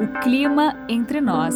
O clima entre nós.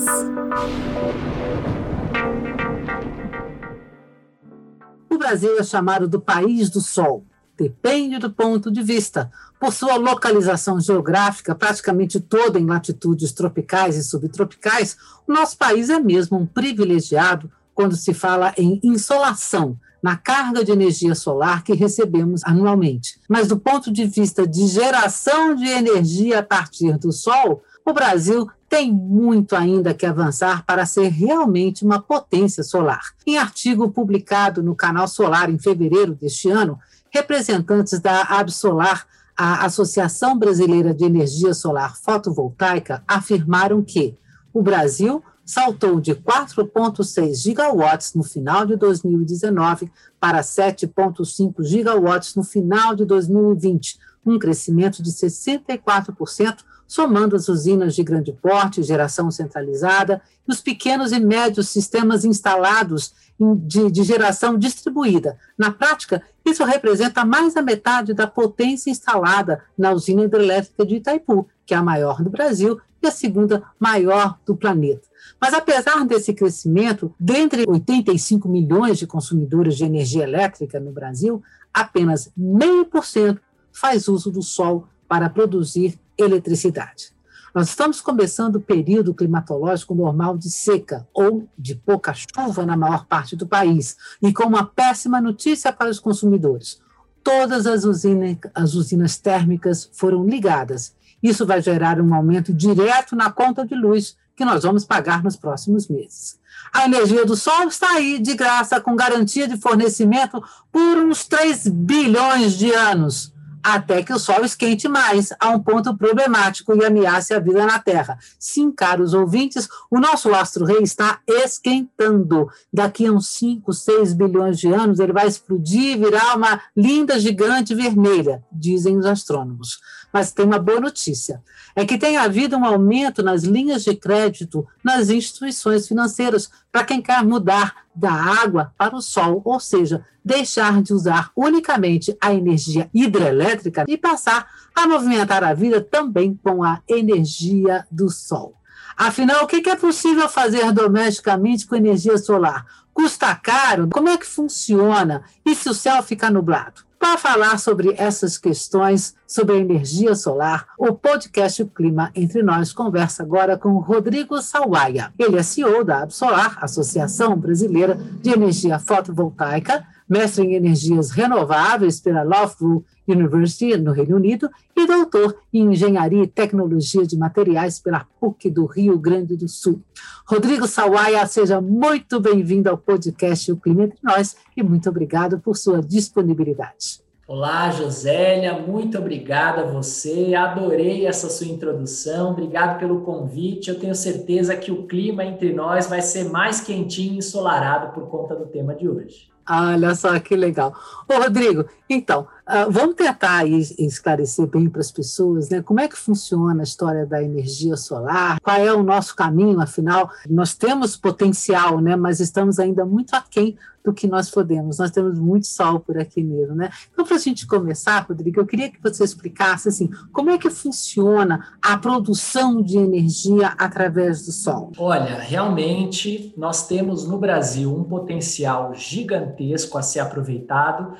O Brasil é chamado do país do sol. Depende do ponto de vista. Por sua localização geográfica, praticamente toda em latitudes tropicais e subtropicais, o nosso país é mesmo um privilegiado quando se fala em insolação, na carga de energia solar que recebemos anualmente. Mas do ponto de vista de geração de energia a partir do Sol, o Brasil tem muito ainda que avançar para ser realmente uma potência solar. Em artigo publicado no Canal Solar em fevereiro deste ano, representantes da Absolar, a Associação Brasileira de Energia Solar Fotovoltaica, afirmaram que o Brasil saltou de 4,6 gigawatts no final de 2019 para 7,5 gigawatts no final de 2020, um crescimento de 64%, somando as usinas de grande porte, geração centralizada e os pequenos e médios sistemas instalados de, de, geração distribuída. Na prática, isso representa mais da metade da potência instalada na usina hidrelétrica de Itaipu, que é a maior do Brasil e a segunda maior do planeta. Mas apesar desse crescimento, dentre 85 milhões de consumidores de energia elétrica no Brasil, apenas meio por cento faz uso do sol para produzir eletricidade. Nós estamos começando o período climatológico normal de seca ou de pouca chuva na maior parte do país, e com uma péssima notícia para os consumidores. Todas as usinas, as usinas térmicas foram ligadas. Isso vai gerar um aumento direto na conta de luz que nós vamos pagar nos próximos meses. A energia do sol está aí de graça, com garantia de fornecimento por uns 3 bilhões de anos até que o Sol esquente mais, a um ponto problemático e ameace a vida na Terra. Sim, caros ouvintes, o nosso astro-rei está esquentando. Daqui a uns 5, 6 bilhões de anos, ele vai explodir e virar uma linda gigante vermelha, dizem os astrônomos. Mas tem uma boa notícia: é que tem havido um aumento nas linhas de crédito nas instituições financeiras para quem quer mudar da água para o sol, ou seja, deixar de usar unicamente a energia hidrelétrica e passar a movimentar a vida também com a energia do sol. Afinal, o que é possível fazer domesticamente com energia solar? Custa caro? Como é que funciona? E se o céu ficar nublado? Para falar sobre essas questões, sobre a energia solar, o podcast Clima Entre Nós conversa agora com Rodrigo Sawaia. Ele é CEO da Absolar, Associação Brasileira de Energia Fotovoltaica, mestre em energias renováveis pela Loughborough University, no Reino Unido, e doutor em Engenharia e Tecnologia de Materiais pela PUC do Rio Grande do Sul. Rodrigo Sawaia, seja muito bem-vindo ao podcast O Clima Entre Nós e muito obrigado por sua disponibilidade. Olá, Josélia, muito obrigada a você. Adorei essa sua introdução. Obrigado pelo convite. Eu tenho certeza que o clima entre nós vai ser mais quentinho e ensolarado por conta do tema de hoje. Olha só que legal. Ô, Rodrigo, então, uh, vamos tentar esclarecer bem para as pessoas né, como é que funciona a história da energia solar, qual é o nosso caminho, afinal, nós temos potencial, né, mas estamos ainda muito aquém do que nós podemos. Nós temos muito sol por aqui mesmo, né? Então, para a gente começar, Rodrigo, eu queria que você explicasse assim, como é que funciona a produção de energia através do sol. Olha, realmente nós temos no Brasil um potencial gigantesco a ser aproveitado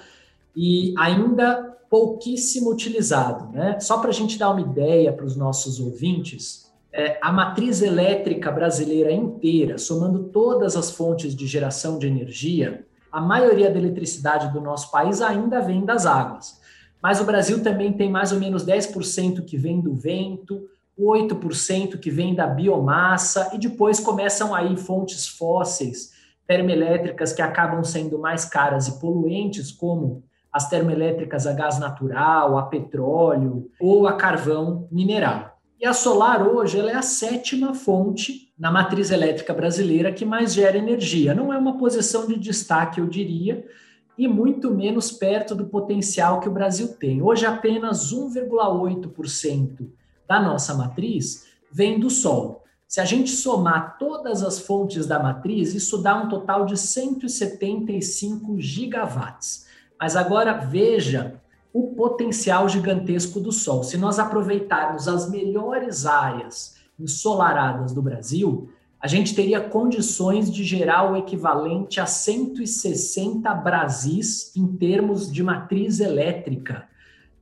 e ainda pouquíssimo utilizado. Né? Só para a gente dar uma ideia para os nossos ouvintes, é, a matriz elétrica brasileira inteira, somando todas as fontes de geração de energia, a maioria da eletricidade do nosso país ainda vem das águas. Mas o Brasil também tem mais ou menos 10% que vem do vento, 8% que vem da biomassa, e depois começam aí fontes fósseis, termoelétricas que acabam sendo mais caras e poluentes, como as termoelétricas a gás natural, a petróleo ou a carvão mineral. E a solar hoje ela é a sétima fonte na matriz elétrica brasileira que mais gera energia. Não é uma posição de destaque, eu diria, e muito menos perto do potencial que o Brasil tem. Hoje apenas 1,8% da nossa matriz vem do sol. Se a gente somar todas as fontes da matriz, isso dá um total de 175 gigawatts. Mas agora veja o potencial gigantesco do Sol. Se nós aproveitarmos as melhores áreas ensolaradas do Brasil, a gente teria condições de gerar o equivalente a 160 Brasis em termos de matriz elétrica.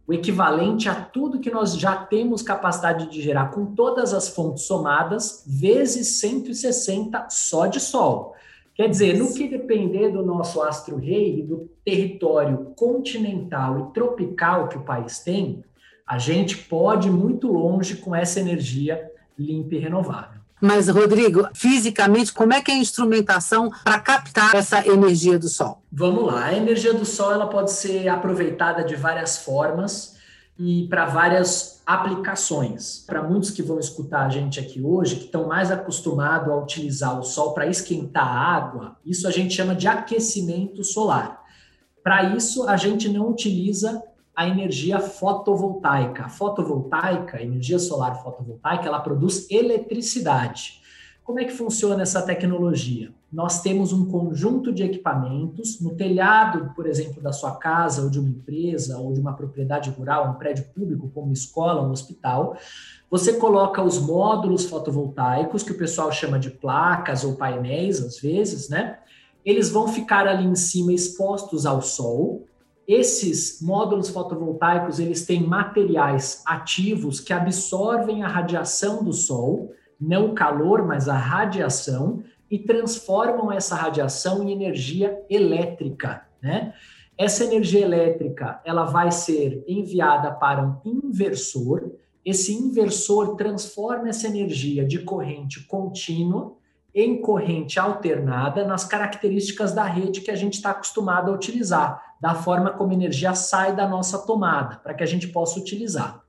O equivalente a tudo que nós já temos capacidade de gerar com todas as fontes somadas, vezes 160 só de sol. Quer dizer, no que depender do nosso astro-rei e do território continental e tropical que o país tem, a gente pode ir muito longe com essa energia limpa e renovável. Mas, Rodrigo, fisicamente, como é que é a instrumentação para captar essa energia do Sol? Vamos lá. A energia do Sol ela pode ser aproveitada de várias formas e para várias aplicações. Para muitos que vão escutar a gente aqui hoje, que estão mais acostumados a utilizar o sol para esquentar a água, isso a gente chama de aquecimento solar. Para isso, a gente não utiliza a energia fotovoltaica. A fotovoltaica, a energia solar fotovoltaica, ela produz eletricidade. Como é que funciona essa tecnologia? Nós temos um conjunto de equipamentos no telhado, por exemplo, da sua casa ou de uma empresa ou de uma propriedade rural, um prédio público como escola, um hospital. Você coloca os módulos fotovoltaicos, que o pessoal chama de placas ou painéis, às vezes, né? Eles vão ficar ali em cima expostos ao sol esses módulos fotovoltaicos, eles têm materiais ativos que absorvem a radiação do sol, não o calor, mas a radiação, e transformam essa radiação em energia elétrica, né? Essa energia elétrica, ela vai ser enviada para um inversor. Esse inversor transforma essa energia de corrente contínua em corrente alternada nas características da rede que a gente está acostumado a utilizar, da forma como energia sai da nossa tomada, para que a gente possa utilizar.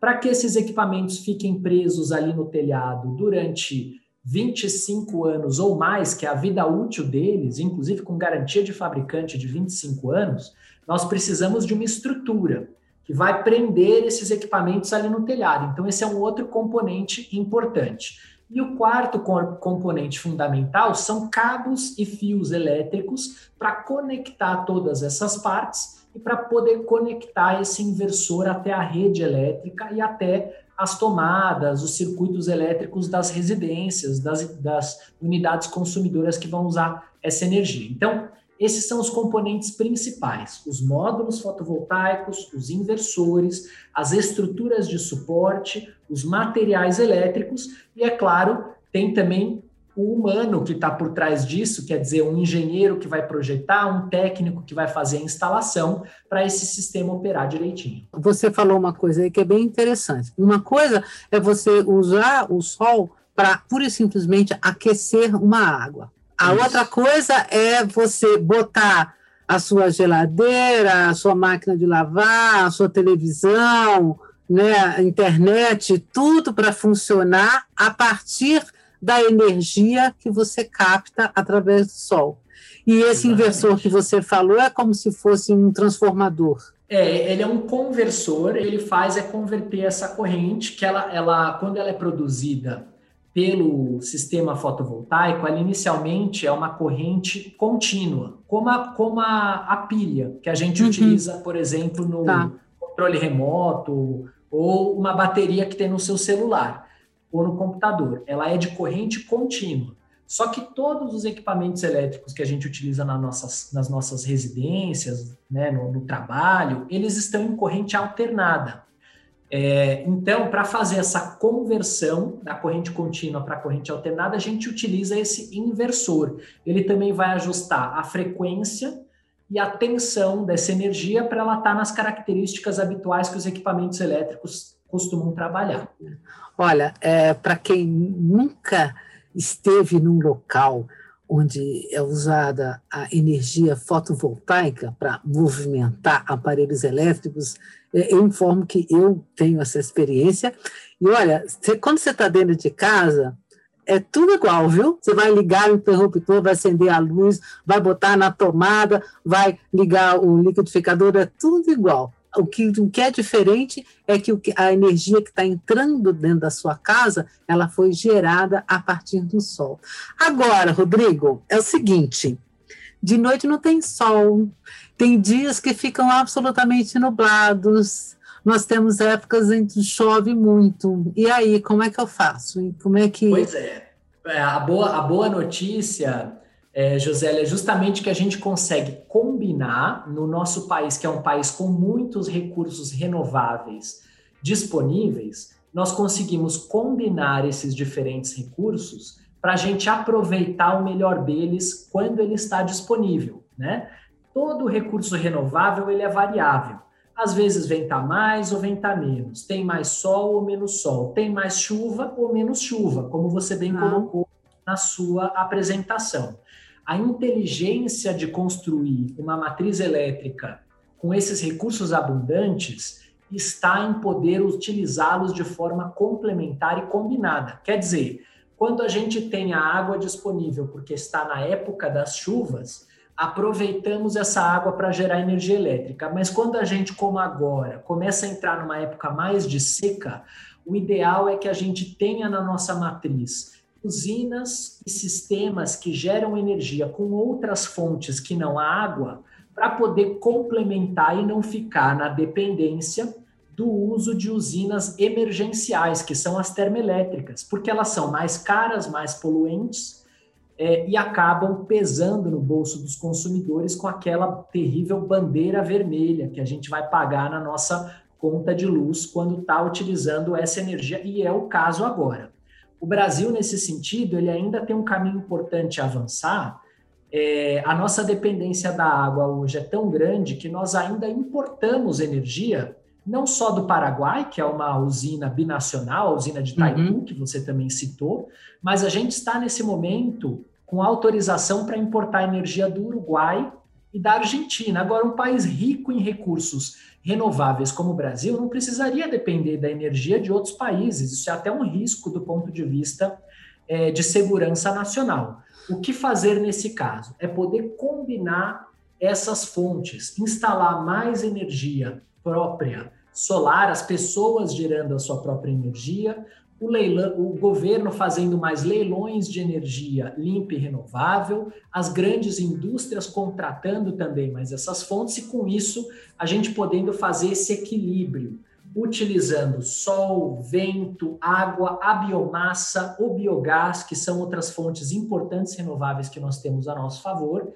Para que esses equipamentos fiquem presos ali no telhado durante 25 anos ou mais, que é a vida útil deles, inclusive com garantia de fabricante de 25 anos, nós precisamos de uma estrutura que vai prender esses equipamentos ali no telhado. Então, esse é um outro componente importante. E o quarto componente fundamental são cabos e fios elétricos para conectar todas essas partes e para poder conectar esse inversor até a rede elétrica e até as tomadas, os circuitos elétricos das residências, das, das unidades consumidoras que vão usar essa energia. Então, esses são os componentes principais: os módulos fotovoltaicos, os inversores, as estruturas de suporte, os materiais elétricos e, é claro, tem também o humano que está por trás disso, quer dizer, um engenheiro que vai projetar, um técnico que vai fazer a instalação para esse sistema operar direitinho. Você falou uma coisa aí que é bem interessante. Uma coisa é você usar o sol para pura e simplesmente aquecer uma água. A Isso. outra coisa é você botar a sua geladeira, a sua máquina de lavar, a sua televisão, né, a internet, tudo para funcionar a partir da energia que você capta através do sol. E esse Exatamente. inversor que você falou é como se fosse um transformador. É, ele é um conversor, ele faz é converter essa corrente que ela, ela quando ela é produzida pelo sistema fotovoltaico, ela inicialmente é uma corrente contínua, como a, como a, a pilha que a gente uhum. utiliza, por exemplo, no tá. controle remoto ou uma bateria que tem no seu celular ou no computador. Ela é de corrente contínua. Só que todos os equipamentos elétricos que a gente utiliza nas nossas, nas nossas residências, né, no, no trabalho, eles estão em corrente alternada. É, então, para fazer essa conversão da corrente contínua para corrente alternada, a gente utiliza esse inversor. Ele também vai ajustar a frequência e a tensão dessa energia para ela estar tá nas características habituais que os equipamentos elétricos costumam trabalhar. Olha, é, para quem nunca esteve num local onde é usada a energia fotovoltaica para movimentar aparelhos elétricos, é, eu informo que eu tenho essa experiência. E olha, você, quando você está dentro de casa, é tudo igual, viu? Você vai ligar o interruptor, vai acender a luz, vai botar na tomada, vai ligar o liquidificador, é tudo igual. O que, o que é diferente é que, a energia que está entrando dentro da sua casa, ela foi gerada a partir do sol. Agora, Rodrigo, é o seguinte: de noite não tem sol, tem dias que ficam absolutamente nublados, nós temos épocas em que chove muito. E aí, como é que eu faço? Como é que. Pois é. é a, boa, a boa notícia, é, Josélia, é justamente que a gente consegue combinar no nosso país, que é um país com muitos recursos renováveis disponíveis, nós conseguimos combinar esses diferentes recursos para a gente aproveitar o melhor deles quando ele está disponível, né? Todo recurso renovável ele é variável. Às vezes venta mais ou venta menos, tem mais sol ou menos sol, tem mais chuva ou menos chuva, como você bem ah. colocou na sua apresentação. A inteligência de construir uma matriz elétrica com esses recursos abundantes está em poder utilizá-los de forma complementar e combinada. Quer dizer, quando a gente tem a água disponível porque está na época das chuvas, aproveitamos essa água para gerar energia elétrica. Mas quando a gente, como agora, começa a entrar numa época mais de seca, o ideal é que a gente tenha na nossa matriz usinas e sistemas que geram energia com outras fontes que não a água, para poder complementar e não ficar na dependência do uso de usinas emergenciais, que são as termoelétricas, porque elas são mais caras, mais poluentes é, e acabam pesando no bolso dos consumidores com aquela terrível bandeira vermelha que a gente vai pagar na nossa conta de luz quando está utilizando essa energia, e é o caso agora. O Brasil, nesse sentido, ele ainda tem um caminho importante a avançar. É, a nossa dependência da água hoje é tão grande que nós ainda importamos energia não só do Paraguai, que é uma usina binacional, a usina de Itaipu, uhum. que você também citou, mas a gente está nesse momento com autorização para importar energia do Uruguai e da Argentina. Agora, um país rico em recursos renováveis como o Brasil não precisaria depender da energia de outros países. Isso é até um risco do ponto de vista é, de segurança nacional. O que fazer nesse caso? É poder combinar essas fontes, instalar mais energia própria solar, as pessoas gerando a sua própria energia, o, leilão, o governo fazendo mais leilões de energia limpa e renovável, as grandes indústrias contratando também mais essas fontes, e com isso a gente podendo fazer esse equilíbrio, utilizando sol, vento, água, a biomassa, o biogás, que são outras fontes importantes renováveis que nós temos a nosso favor,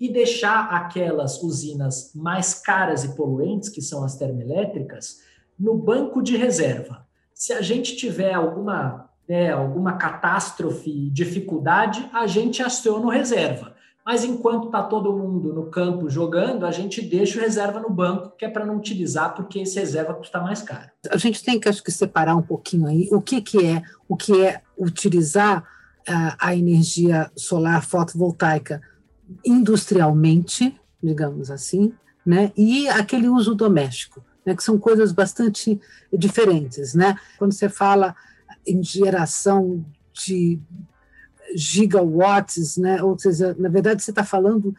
e deixar aquelas usinas mais caras e poluentes, que são as termoelétricas, no banco de reserva. Se a gente tiver alguma, né, alguma catástrofe, dificuldade, a gente aciona o reserva. Mas enquanto está todo mundo no campo jogando, a gente deixa o reserva no banco, que é para não utilizar, porque esse reserva custa mais caro. A gente tem que, acho que, separar um pouquinho aí o que, que é o que é utilizar a, a energia solar fotovoltaica industrialmente, digamos assim, né? e aquele uso doméstico, né? que são coisas bastante diferentes. Né? Quando você fala em geração de gigawatts, né? ou seja, na verdade você está falando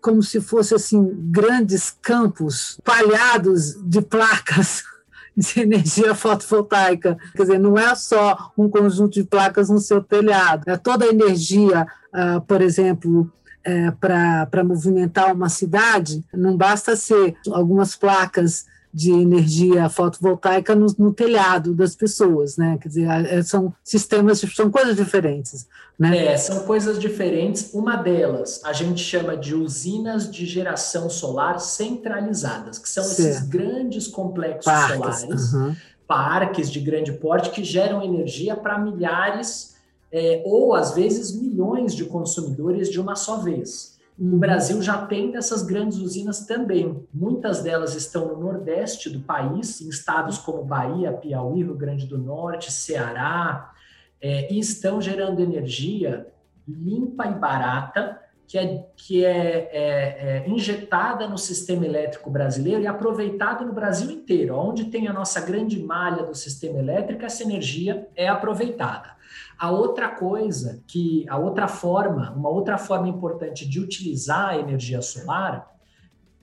como se fosse assim grandes campos palhados de placas de energia fotovoltaica. Quer dizer, não é só um conjunto de placas no seu telhado, é toda a energia, uh, por exemplo, é, para movimentar uma cidade, não basta ser algumas placas de energia fotovoltaica no, no, telhado das pessoas, né? Quer dizer, é, são sistemas, são coisas diferentes, né? É, são coisas diferentes. Uma delas a gente chama de usinas de geração solar centralizadas, que são certo. esses grandes complexos parques, solares, uhum. parques de grande porte que geram energia para milhares é, ou às vezes milhões de consumidores de uma só vez. O. Brasil já tem dessas grandes usinas também. Muitas delas estão no nordeste do país, em estados como Bahia, Piauí, Rio Grande do Norte, Ceará, é, e estão gerando energia limpa e barata, que é, que é, é, é injetada no sistema elétrico brasileiro e aproveitada no Brasil inteiro. Onde tem a nossa grande malha do sistema elétrico, essa energia é aproveitada. A outra coisa que, a outra forma, uma outra forma importante de utilizar a energia solar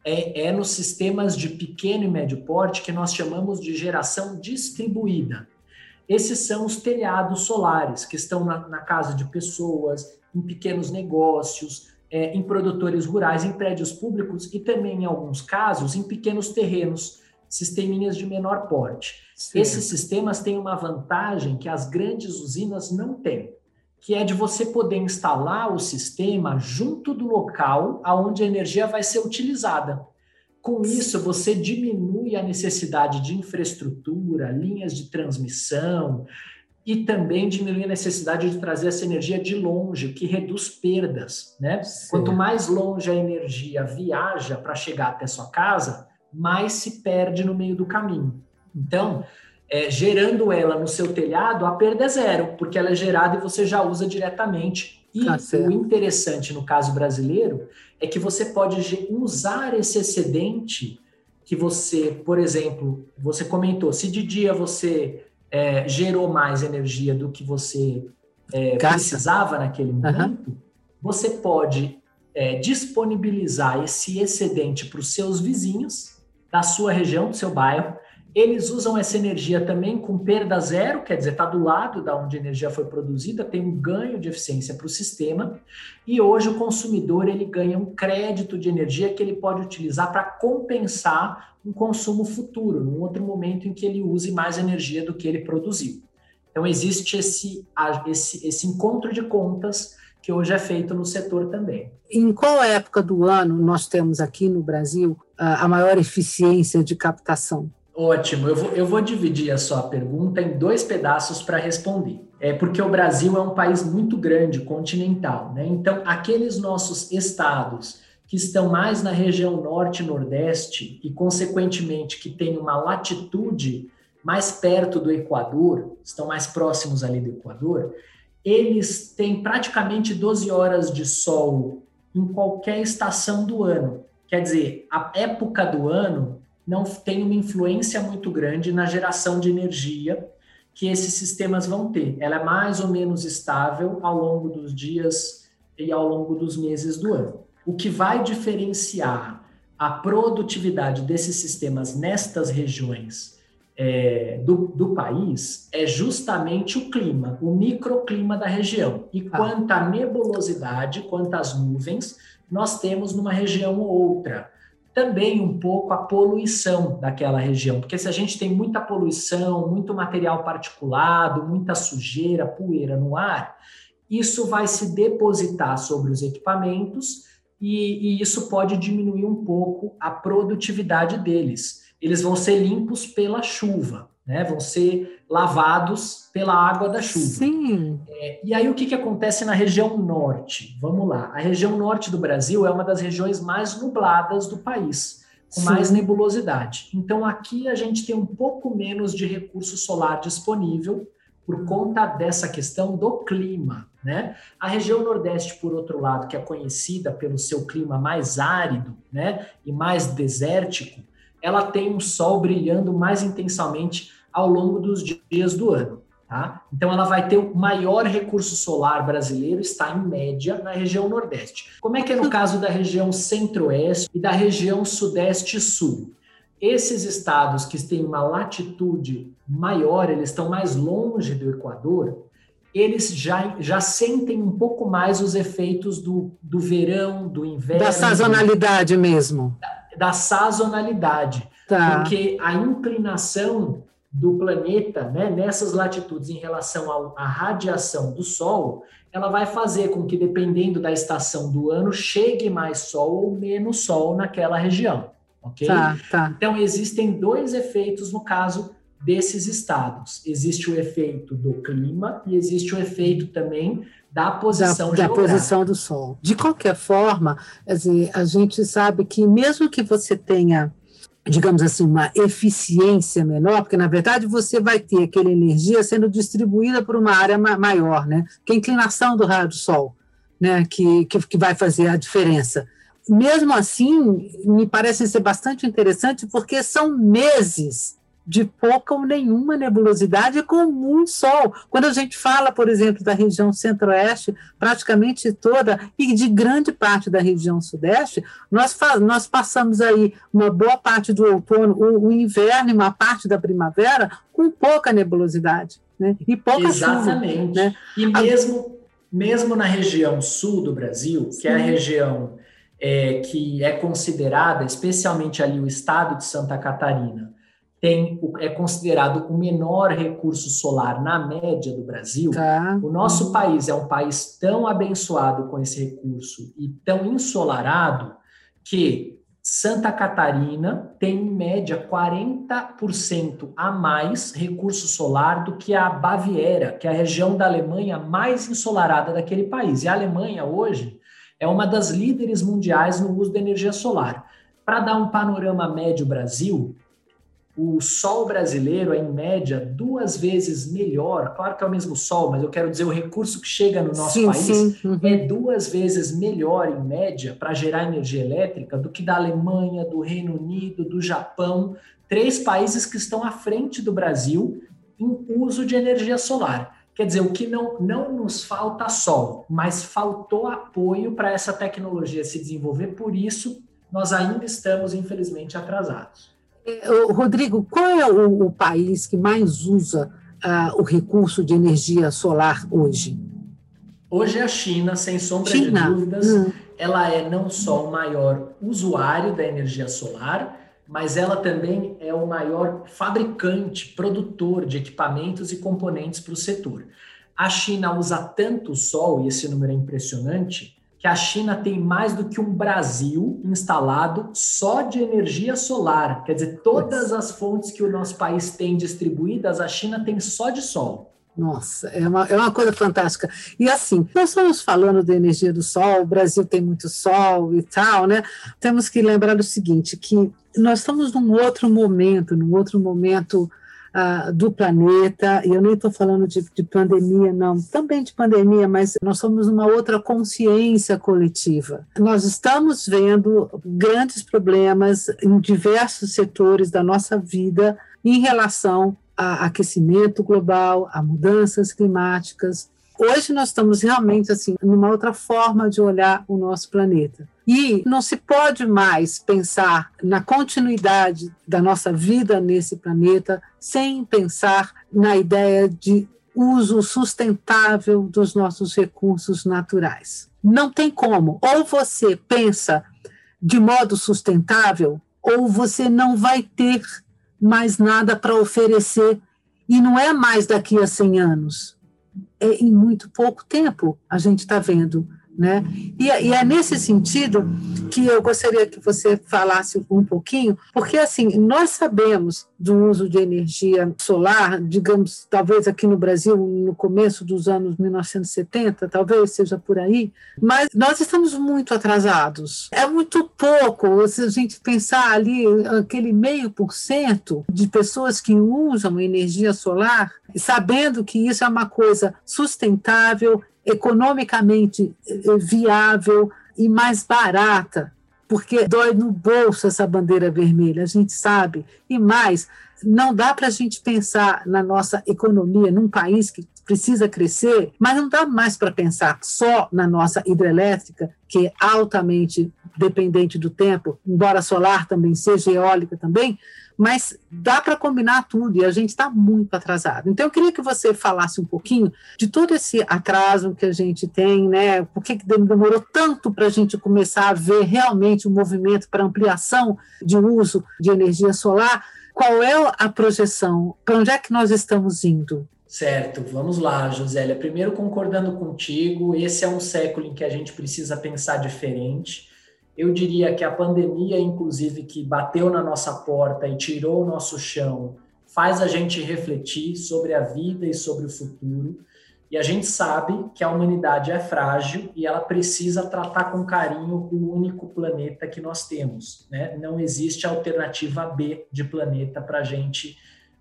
é, é nos sistemas de pequeno e médio porte que nós chamamos de geração distribuída. Esses são os telhados solares que estão na, na casa de pessoas, em pequenos negócios, é, em produtores rurais, em prédios públicos e também, em alguns casos, em pequenos terrenos sisteminhas de menor porte. Sim. Esses sistemas têm uma vantagem que as grandes usinas não têm, que é de você poder instalar o sistema junto do local aonde a energia vai ser utilizada. Com isso, você diminui a necessidade de infraestrutura, linhas de transmissão, e também diminui a necessidade de trazer essa energia de longe, o que reduz perdas. Né? Quanto mais longe a energia viaja para chegar até sua casa, mais se perde no meio do caminho. Então, é, gerando ela no seu telhado, a perda é zero, porque ela é gerada e você já usa diretamente. E tá o interessante no caso brasileiro é que você pode usar esse excedente que você, por exemplo, você comentou, se de dia você é, gerou mais energia do que você é, precisava naquele momento, uhum. você pode é, disponibilizar esse excedente para os seus vizinhos da sua região, do seu bairro. Eles usam essa energia também com perda zero, quer dizer, está do lado da onde a energia foi produzida, tem um ganho de eficiência para o sistema. E hoje o consumidor ele ganha um crédito de energia que ele pode utilizar para compensar um consumo futuro, num outro momento em que ele use mais energia do que ele produziu. Então, existe esse, esse, esse encontro de contas que hoje é feito no setor também. Em qual época do ano nós temos aqui no Brasil a maior eficiência de captação? Ótimo, eu vou, eu vou dividir a sua pergunta em dois pedaços para responder. É porque o Brasil é um país muito grande, continental, né? Então, aqueles nossos estados que estão mais na região norte nordeste e, consequentemente, que têm uma latitude mais perto do Equador, estão mais próximos ali do Equador, eles têm praticamente 12 horas de sol em qualquer estação do ano. Quer dizer, a época do ano não tem uma influência muito grande na geração de energia que esses sistemas vão ter. Ela é mais ou menos estável ao longo dos dias e ao longo dos meses do ano. O que vai diferenciar a produtividade desses sistemas nestas regiões é, do, do, país é justamente o clima, o microclima da região. E ah. quanta nebulosidade, quantas nuvens nós temos numa região ou outra. Também um pouco a poluição daquela região, porque se a gente tem muita poluição, muito material particulado, muita sujeira, poeira no ar, isso vai se depositar sobre os equipamentos e, e isso pode diminuir um pouco a produtividade deles. Eles vão ser limpos pela chuva, né? Vão ser lavados pela água da chuva. Sim. É, e aí o que, que acontece na região norte? Vamos lá. A região norte do Brasil é uma das regiões mais nubladas do país, com Sim. mais nebulosidade. Então aqui a gente tem um pouco menos de recurso solar disponível por conta dessa questão do clima. Né? A região Nordeste, por outro lado, que é conhecida pelo seu clima mais árido né, e mais desértico, ela tem um sol brilhando mais intensamente ao longo dos dias do ano. Tá? Então, ela vai ter o maior recurso solar brasileiro, está em média na região Nordeste. Como é que é no caso da região Centro-Oeste e da região Sudeste-Sul? Esses estados que têm uma latitude maior, eles estão mais longe do Equador, eles já, já sentem um pouco mais os efeitos do, do verão, do inverno. Da sazonalidade mesmo. Da, da sazonalidade. Tá. Porque a inclinação do planeta, né, nessas latitudes em relação à radiação do Sol, ela vai fazer com que, dependendo da estação do ano, chegue mais Sol ou menos Sol naquela região ok? Tá, tá. Então, existem dois efeitos no caso desses estados. Existe o efeito do clima e existe o efeito também da posição da, da posição do Sol. De qualquer forma, assim, a gente sabe que mesmo que você tenha digamos assim, uma eficiência menor, porque na verdade você vai ter aquela energia sendo distribuída por uma área maior, né? Que é a inclinação do raio do Sol, né? Que, que, que vai fazer a diferença mesmo assim, me parece ser bastante interessante, porque são meses de pouca ou nenhuma nebulosidade com muito sol. Quando a gente fala, por exemplo, da região centro-oeste, praticamente toda, e de grande parte da região sudeste, nós, nós passamos aí uma boa parte do outono, o, o inverno e uma parte da primavera com pouca nebulosidade. Né? E pouca Exatamente. Chuva, né? E mesmo, mesmo na região sul do Brasil, Sim. que é a região é, que é considerada, especialmente ali o estado de Santa Catarina, tem é considerado o menor recurso solar na média do Brasil, tá. o nosso país é um país tão abençoado com esse recurso e tão ensolarado que Santa Catarina tem, em média, 40% a mais recurso solar do que a Baviera, que é a região da Alemanha mais ensolarada daquele país. E a Alemanha, hoje, é uma das líderes mundiais no uso da energia solar. Para dar um panorama médio Brasil, o sol brasileiro é, em média, duas vezes melhor. Claro que é o mesmo sol, mas eu quero dizer, o recurso que chega no nosso sim, país sim. Uhum. é duas vezes melhor, em média, para gerar energia elétrica do que da Alemanha, do Reino Unido, do Japão. Três países que estão à frente do Brasil em uso de energia solar. Quer dizer, o que não, não nos falta sol, mas faltou apoio para essa tecnologia se desenvolver, por isso nós ainda estamos, infelizmente, atrasados. Rodrigo, qual é o, o país que mais usa uh, o recurso de energia solar hoje? Hoje é a China, sem sombra China. de dúvidas. Hum. Ela é não só o maior usuário da energia solar, mas ela também é o maior fabricante, produtor de equipamentos e componentes para o setor. A China usa tanto o sol, e esse número é impressionante, que a China tem mais do que um Brasil instalado só de energia solar. Quer dizer, todas as fontes que o nosso país tem distribuídas, a China tem só de sol. Nossa, é uma, é uma coisa fantástica. E assim, nós estamos falando da energia do sol, o Brasil tem muito sol e tal, né? Temos que lembrar o seguinte, que nós estamos num outro momento, num outro momento do planeta, e eu nem estou falando de, de pandemia, não, também de pandemia, mas nós somos uma outra consciência coletiva. Nós estamos vendo grandes problemas em diversos setores da nossa vida em relação a aquecimento global, a mudanças climáticas. Hoje nós estamos realmente assim numa outra forma de olhar o nosso planeta. E não se pode mais pensar na continuidade da nossa vida nesse planeta sem pensar na ideia de uso sustentável dos nossos recursos naturais. Não tem como. Ou você pensa de modo sustentável, ou você não vai ter mais nada para oferecer. E não é mais daqui a 100 anos. É em muito pouco tempo a gente está vendo né? E, e, é nesse sentido que eu gostaria que você falasse um pouquinho, porque assim nós sabemos do uso de energia solar, digamos, talvez aqui no Brasil no começo dos anos 1970, talvez seja por aí, mas nós estamos muito atrasados. É muito pouco se a gente pensar ali aquele meio por cento de pessoas que usam energia solar, sabendo que isso é uma coisa sustentável economicamente eh, viável e mais barata, porque dói no bolso essa bandeira vermelha, a gente sabe. E mais, não dá para a gente pensar na nossa economia num país que precisa crescer, mas não dá mais para pensar só na nossa hidrelétrica, que é altamente dependente do tempo, embora solar também seja, eólica também, mas dá para combinar tudo e a gente está muito atrasado. Então, eu queria que você falasse um pouquinho de todo esse atraso que a gente tem, né? Por que demorou tanto para a gente começar a ver realmente um movimento para ampliação de uso de energia solar? Qual é a projeção? Para onde é que nós estamos indo? Certo, vamos lá, Josélia. Primeiro, concordando contigo, esse é um século em que a gente precisa pensar diferente eu diria que a pandemia, inclusive, que bateu na nossa porta e tirou o nosso chão, faz a gente refletir sobre a vida e sobre o futuro. E a gente sabe que a humanidade é frágil e ela precisa tratar com carinho o único planeta que nós temos. Né? Não existe alternativa B de planeta para a gente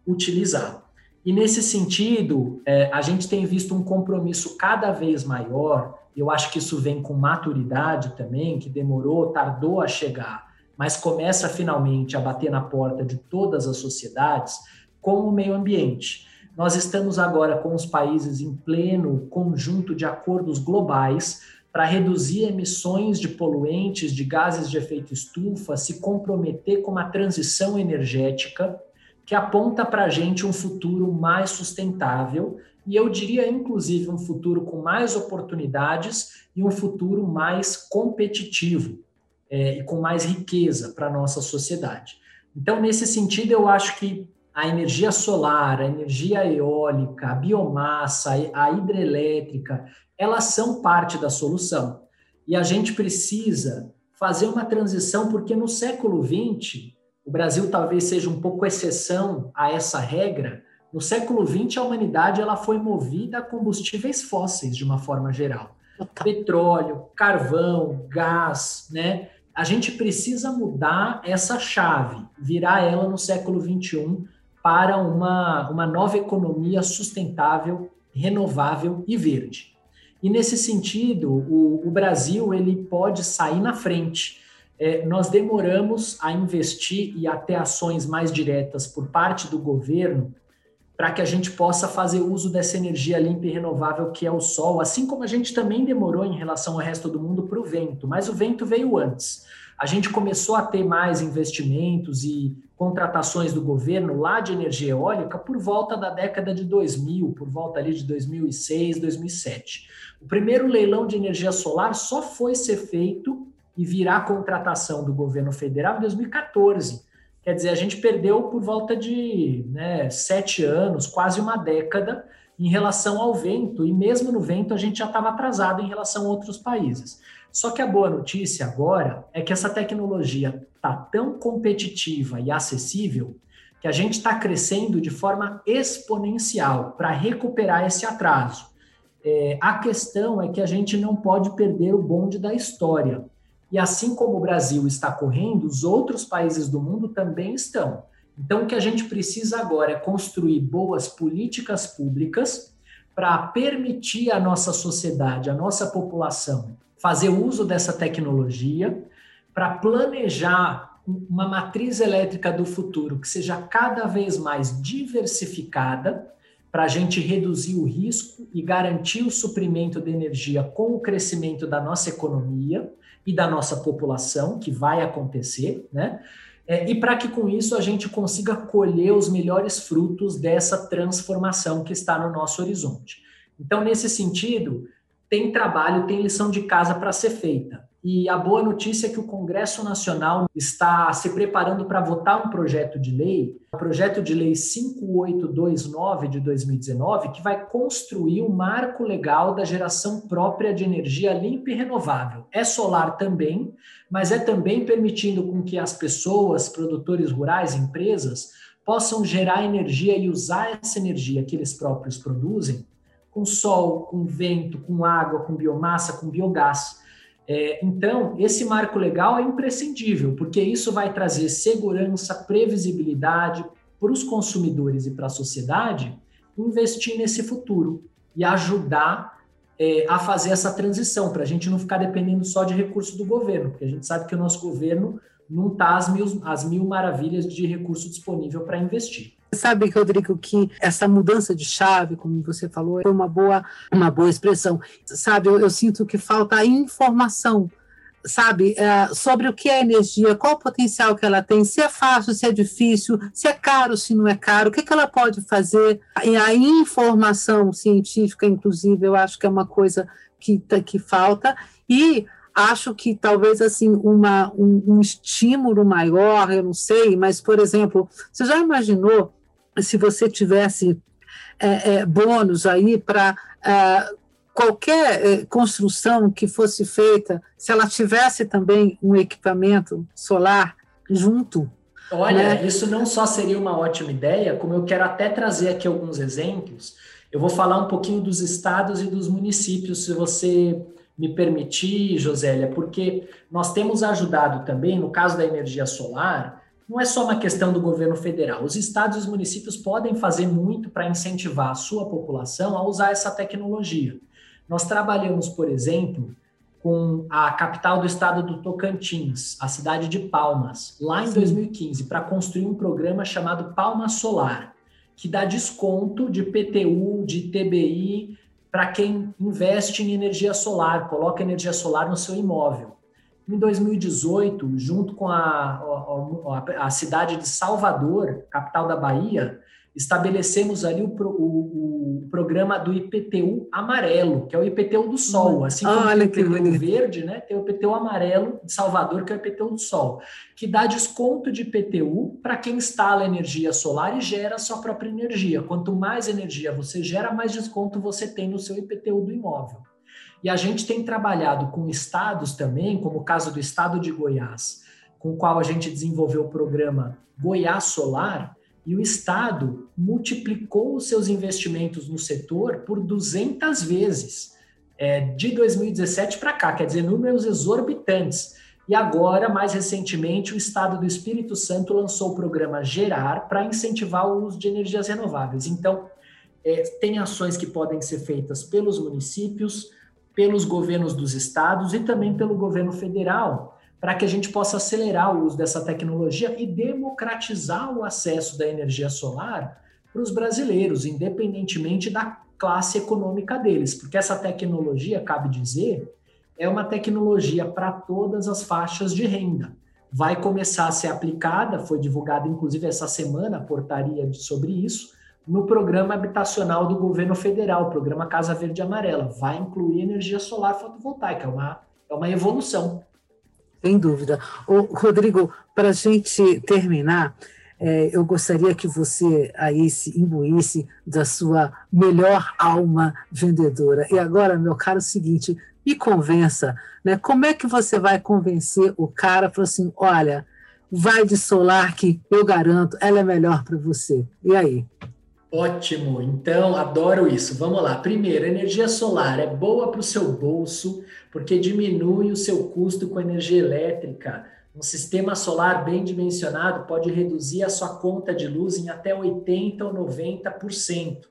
utilizar. E nesse sentido, é, a gente tem visto um compromisso cada vez maior eu acho que isso vem com maturidade também, que demorou, tardou a chegar, mas começa finalmente a bater na porta de todas as sociedades, com o meio ambiente. Nós estamos agora com os países em pleno conjunto de acordos globais para reduzir emissões de poluentes, de gases de efeito estufa, se comprometer com uma transição energética que aponta para a gente um futuro mais sustentável e eu diria, inclusive, um futuro com mais oportunidades e um futuro mais competitivo é, e com mais riqueza para a nossa sociedade. Então, nesse sentido, eu acho que a energia solar, a energia eólica, a biomassa, a hidrelétrica, elas são parte da solução. E a gente precisa fazer uma transição, porque no século XX, o Brasil talvez seja um pouco exceção a essa regra, no século XX a humanidade ela foi movida a combustíveis fósseis de uma forma geral. Petróleo, carvão, gás, né? A gente precisa mudar essa chave, virar ela no século XXI para uma, uma nova economia sustentável, renovável e verde. E nesse sentido, o, o Brasil ele pode sair na frente. É, nós demoramos a investir e a ter ações mais diretas por parte do governo para que a gente possa fazer uso dessa energia limpa e renovável que é o sol, assim como a gente também demorou em relação ao resto do mundo para o vento, mas o vento veio antes. A gente começou a ter mais investimentos e contratações do governo lá de energia eólica por volta da década de 2000, por volta ali de 2006, 2007. O primeiro leilão de energia solar só foi ser feito e virar contratação do governo federal em 2014. Quer dizer, a gente perdeu por volta de né, sete anos, quase uma década, em relação ao vento, e mesmo no vento a gente já estava atrasado em relação a outros países. Só que a boa notícia agora é que essa tecnologia está tão competitiva e acessível que a gente está crescendo de forma exponencial para recuperar esse atraso. É, a questão é que a gente não pode perder o bonde da história. E assim como o Brasil está correndo, os outros países do mundo também estão. Então, o que a gente precisa agora é construir boas políticas públicas para permitir à nossa sociedade, à nossa população, fazer uso dessa tecnologia para planejar uma matriz elétrica do futuro que seja cada vez mais diversificada, para a gente reduzir o risco e garantir o suprimento de energia com o crescimento da nossa economia e da nossa população, que vai acontecer, né? É, e para que com isso a gente consiga colher os melhores frutos dessa transformação que está no nosso horizonte. Então, nesse sentido, tem trabalho, tem lição de casa para ser feita. E a boa notícia é que o Congresso Nacional está se preparando para votar um projeto de lei, o projeto de lei 5829 de 2019, que vai construir o um marco legal da geração própria de energia limpa e renovável. É solar também, mas é também permitindo com que as pessoas, produtores rurais, empresas, possam gerar energia e usar essa energia que eles próprios produzem com sol, com vento, com água, com biomassa, com biogás. É, então, esse marco legal é imprescindível, porque isso vai trazer segurança, previsibilidade para os consumidores e para a sociedade investir nesse futuro e ajudar é, a fazer essa transição, para a gente não ficar dependendo só de recursos do governo, porque a gente sabe que o nosso governo não está às mil maravilhas de recurso disponível para investir. Sabe, Rodrigo, que essa mudança de chave, como você falou, foi uma boa, uma boa expressão. Sabe, eu, eu sinto que falta informação sabe, é, sobre o que é energia, qual o potencial que ela tem, se é fácil, se é difícil, se é caro, se não é caro, o que, que ela pode fazer. E a informação científica, inclusive, eu acho que é uma coisa que, que falta. E acho que talvez assim uma, um, um, estímulo maior, eu não sei, mas por exemplo, você já imaginou se você tivesse é, é, bônus aí para é, qualquer é, construção que fosse feita, se ela tivesse também um equipamento solar junto? Olha, né? isso não só seria uma ótima ideia, como eu quero até trazer aqui alguns exemplos. Eu vou falar um pouquinho dos estados e dos municípios, se você me permitir, Josélia, porque nós temos ajudado também, no caso da energia solar, não é só uma questão do governo federal. Os estados e os municípios podem fazer muito para incentivar a sua população a usar essa tecnologia. Nós trabalhamos, por exemplo, com a capital do estado do Tocantins, a cidade de Palmas, lá em Sim. 2015, para construir um programa chamado Palma Solar, que dá desconto de PTU, de TBI para quem investe em energia solar, coloca energia solar no seu imóvel. Em 2018, junto com a, a, a, cidade de Salvador, capital da Bahia, estabelecemos ali o, o, o, programa do IPTU amarelo, que é o IPTU do Sol. Hum. Assim como Olha tem o IPTU verde, né, tem o IPTU amarelo de Salvador, que é o IPTU do Sol, que dá desconto de IPTU para quem instala energia solar e gera sua própria energia. Quanto mais energia você gera, mais desconto você tem no seu IPTU do imóvel. E a gente tem trabalhado com estados também, como o caso do estado de Goiás, com o qual a gente desenvolveu o programa Goiás Solar, e o Estado multiplicou os seus investimentos no setor por 200 vezes, é, de 2017 para cá, quer dizer, números exorbitantes. E agora, mais recentemente, o Estado do Espírito Santo lançou o programa Gerar para incentivar o uso de energias renováveis. Então, é, tem ações que podem ser feitas pelos municípios, pelos governos dos estados e também pelo governo federal para que a gente possa acelerar o uso dessa tecnologia e democratizar o acesso da energia solar para os brasileiros, independentemente da classe econômica deles, porque essa tecnologia, cabe dizer, é uma tecnologia para todas as faixas de renda. Vai começar a ser aplicada, foi divulgada inclusive essa semana a portaria sobre isso, no programa habitacional do governo federal, o programa Casa Verde e Amarela. Vai incluir energia solar fotovoltaica, é uma, é uma evolução. Sem dúvida. Ô, Rodrigo, para a gente terminar, é, eu gostaria que você aí se imbuísse da sua melhor alma vendedora. E agora, meu caro, é o seguinte, me convença, né? Como é que você vai convencer o cara para assim, olha, vai de solar que eu garanto, ela é melhor para você. E aí? Ótimo, então adoro isso. Vamos lá. Primeiro, energia solar é boa para o seu bolso, porque diminui o seu custo com energia elétrica. Um sistema solar bem dimensionado pode reduzir a sua conta de luz em até 80% ou 90%.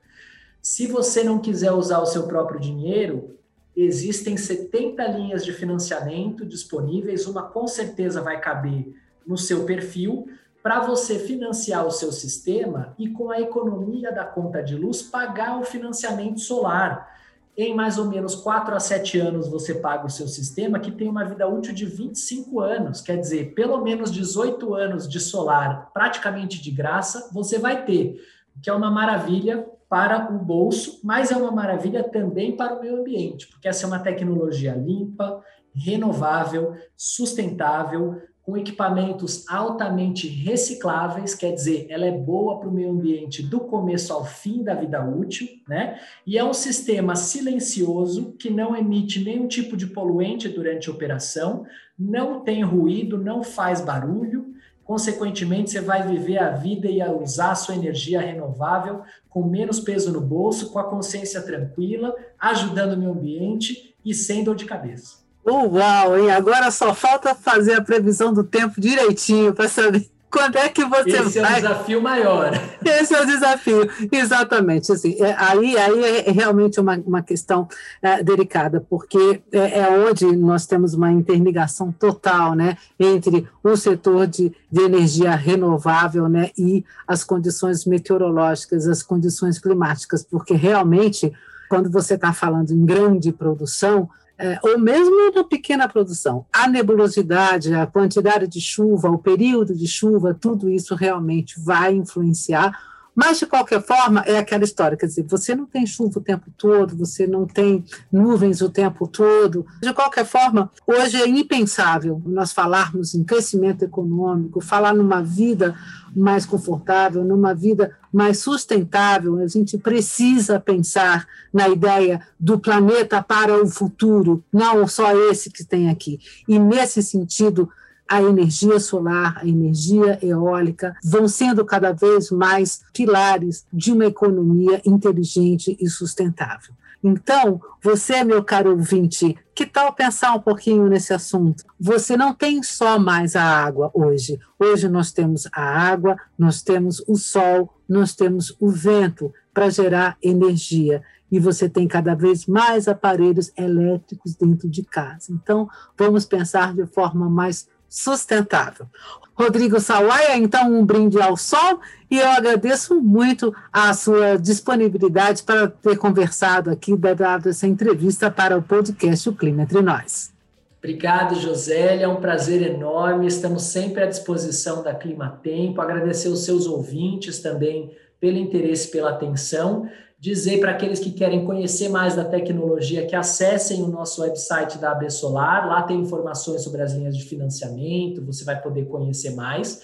Se você não quiser usar o seu próprio dinheiro, existem 70 linhas de financiamento disponíveis, uma com certeza vai caber no seu perfil para você financiar o seu sistema e, com a economia da conta de luz, pagar o financiamento solar. Em mais ou menos 4 a 7 anos você paga o seu sistema, que tem uma vida útil de 25 anos. Quer dizer, pelo menos 18 anos de solar praticamente de graça você vai ter, o que é uma maravilha para o bolso, mas é uma maravilha também para o meio ambiente, porque essa é uma tecnologia limpa, renovável, sustentável, com equipamentos altamente recicláveis, quer dizer, ela é boa para o meio ambiente do começo ao fim da vida útil, né? E é um sistema silencioso que não emite nenhum tipo de poluente durante a operação, não tem ruído, não faz barulho. Consequentemente, você vai viver a vida e usar a sua energia renovável com menos peso no bolso, com a consciência tranquila, ajudando o meio ambiente e sem dor de cabeça. Uau, hein? Agora só falta fazer a previsão do tempo direitinho para saber quando é que você Esse vai. Esse é o desafio maior. Esse é o desafio, exatamente. Assim, é, aí, aí é realmente uma, uma questão é, delicada, porque é, é, onde nós temos uma interligação total né, entre o setor de, de energia renovável né, e as condições meteorológicas, as condições climáticas, porque realmente, quando você está falando em grande produção, é, ou mesmo na pequena produção, a nebulosidade, a quantidade de chuva, o período de chuva, tudo isso realmente vai influenciar mas, de qualquer forma, é aquela história, quer dizer, você não tem chuva o tempo todo, você não tem nuvens o tempo todo. De qualquer forma, hoje é impensável nós falarmos em crescimento econômico, falar numa vida mais confortável, numa vida mais sustentável. A gente precisa pensar na ideia do planeta para o futuro, não só esse que tem aqui. E, nesse sentido, a energia solar, a energia eólica vão sendo cada vez mais pilares de uma economia inteligente e sustentável. Então, você, meu caro ouvinte, que tal pensar um pouquinho nesse assunto? Você não tem só mais a água hoje. Hoje nós temos a água, nós temos o sol, nós temos o vento para gerar energia e você tem cada vez mais aparelhos elétricos dentro de casa. Então, vamos pensar de forma mais sustentável. Rodrigo Sawaia, então, um brinde ao sol e eu agradeço muito a sua disponibilidade para ter conversado aqui, dado essa entrevista para o podcast O Clima Entre Nós. Obrigado, Josélia, é um prazer enorme, estamos sempre à disposição da Clima Tempo, agradecer os seus ouvintes também pelo interesse, pela atenção. Dizer para aqueles que querem conhecer mais da tecnologia que acessem o nosso website da AB Solar. Lá tem informações sobre as linhas de financiamento, você vai poder conhecer mais.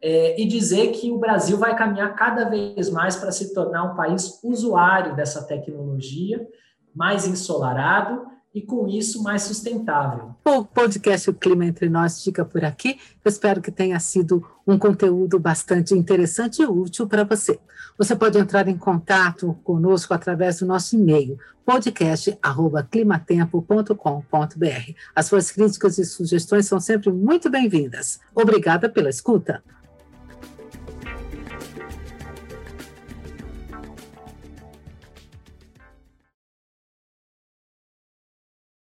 É, e dizer que o Brasil vai caminhar cada vez mais para se tornar um país usuário dessa tecnologia, mais ensolarado e, com isso, mais sustentável. O podcast O Clima Entre Nós fica por aqui. Eu espero que tenha sido um conteúdo bastante interessante e útil para você. Você pode entrar em contato conosco através do nosso e-mail, podcast.climatempo.com.br. As suas críticas e sugestões são sempre muito bem-vindas. Obrigada pela escuta.